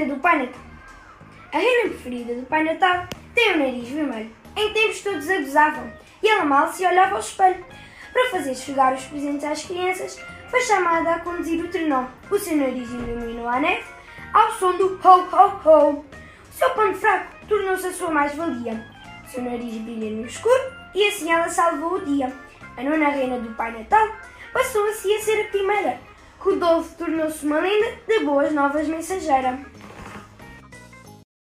preferida do Pai Natal. A reina preferida do Pai Natal tem o nariz vermelho. Em tempos todos a e ela mal se olhava ao espelho. Para fazer chegar os presentes às crianças, foi chamada a conduzir o trenó. O seu nariz iluminou a neve ao som do ho ho ho. O seu pano fraco tornou-se a sua mais-valia. O seu nariz brilha no escuro e assim ela salvou o dia. A nona reina do Pai Natal passou assim a ser a primeira. Rodolfo tornou-se uma lenda de boas novas mensageira.